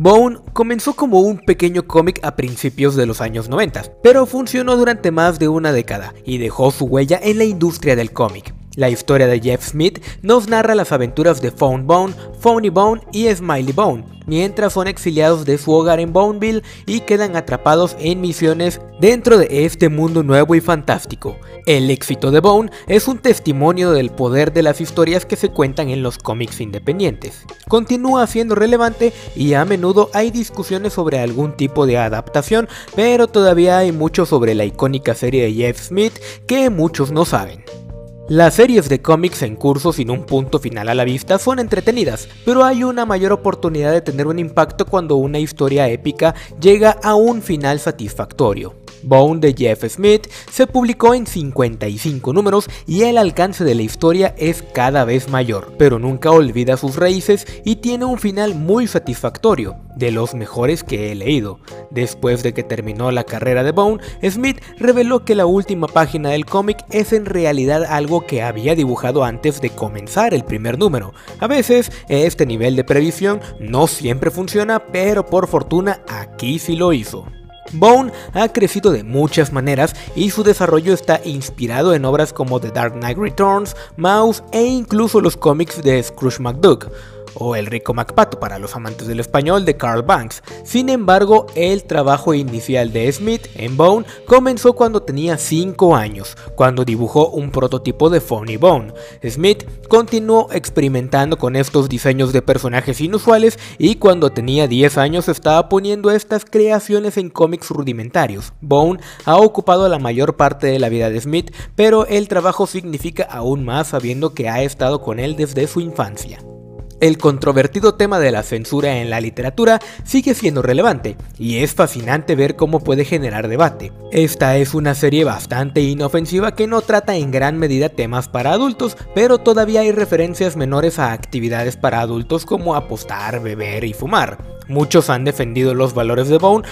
Bone comenzó como un pequeño cómic a principios de los años 90, pero funcionó durante más de una década y dejó su huella en la industria del cómic. La historia de Jeff Smith nos narra las aventuras de Phone Bone, Phony Bone y Smiley Bone, mientras son exiliados de su hogar en Boneville y quedan atrapados en misiones dentro de este mundo nuevo y fantástico. El éxito de Bone es un testimonio del poder de las historias que se cuentan en los cómics independientes. Continúa siendo relevante y a menudo hay discusiones sobre algún tipo de adaptación, pero todavía hay mucho sobre la icónica serie de Jeff Smith que muchos no saben. Las series de cómics en curso sin un punto final a la vista son entretenidas, pero hay una mayor oportunidad de tener un impacto cuando una historia épica llega a un final satisfactorio. Bone de Jeff Smith se publicó en 55 números y el alcance de la historia es cada vez mayor, pero nunca olvida sus raíces y tiene un final muy satisfactorio, de los mejores que he leído. Después de que terminó la carrera de Bone, Smith reveló que la última página del cómic es en realidad algo que había dibujado antes de comenzar el primer número. A veces este nivel de previsión no siempre funciona, pero por fortuna aquí sí lo hizo. Bone ha crecido de muchas maneras y su desarrollo está inspirado en obras como The Dark Knight Returns, Mouse e incluso los cómics de Scrooge McDuck o El rico MacPato para los amantes del español de Carl Banks. Sin embargo, el trabajo inicial de Smith en Bone comenzó cuando tenía 5 años, cuando dibujó un prototipo de Funny Bone. Smith continuó experimentando con estos diseños de personajes inusuales y cuando tenía 10 años estaba poniendo estas creaciones en cómics rudimentarios. Bone ha ocupado la mayor parte de la vida de Smith, pero el trabajo significa aún más sabiendo que ha estado con él desde su infancia. El controvertido tema de la censura en la literatura sigue siendo relevante, y es fascinante ver cómo puede generar debate. Esta es una serie bastante inofensiva que no trata en gran medida temas para adultos, pero todavía hay referencias menores a actividades para adultos como apostar, beber y fumar. Muchos han defendido los valores de Bone,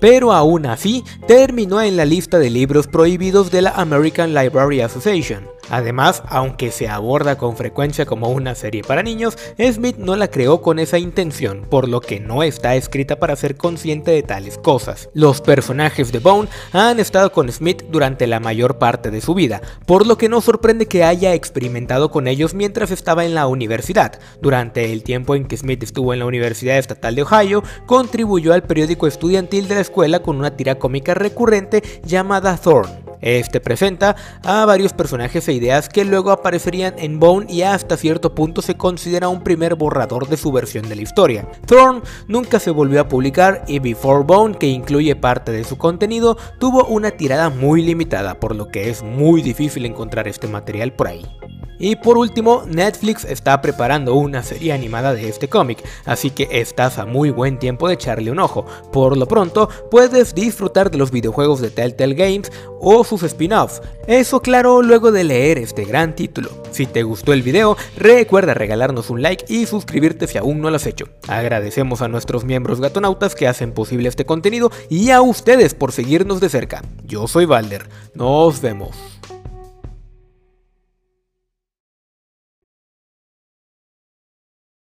pero aún así terminó en la lista de libros prohibidos de la American Library Association. Además, aunque se aborda con frecuencia como una serie para niños, Smith no la creó con esa intención, por lo que no está escrita para ser consciente de tales cosas. Los personajes de Bone han estado con Smith durante la mayor parte de su vida, por lo que no sorprende que haya experimentado con ellos mientras estaba en la universidad. Durante el tiempo en que Smith estuvo en la Universidad Estatal de Ohio, contribuyó al periódico estudiantil de la escuela con una tira cómica recurrente llamada Thorn. Este presenta a varios personajes e ideas que luego aparecerían en Bone y hasta cierto punto se considera un primer borrador de su versión de la historia. Thorn nunca se volvió a publicar y Before Bone, que incluye parte de su contenido, tuvo una tirada muy limitada, por lo que es muy difícil encontrar este material por ahí. Y por último, Netflix está preparando una serie animada de este cómic, así que estás a muy buen tiempo de echarle un ojo. Por lo pronto, puedes disfrutar de los videojuegos de Telltale Games o sus spin-offs. Eso claro luego de leer este gran título. Si te gustó el video, recuerda regalarnos un like y suscribirte si aún no lo has hecho. Agradecemos a nuestros miembros gatonautas que hacen posible este contenido y a ustedes por seguirnos de cerca. Yo soy Valder, nos vemos.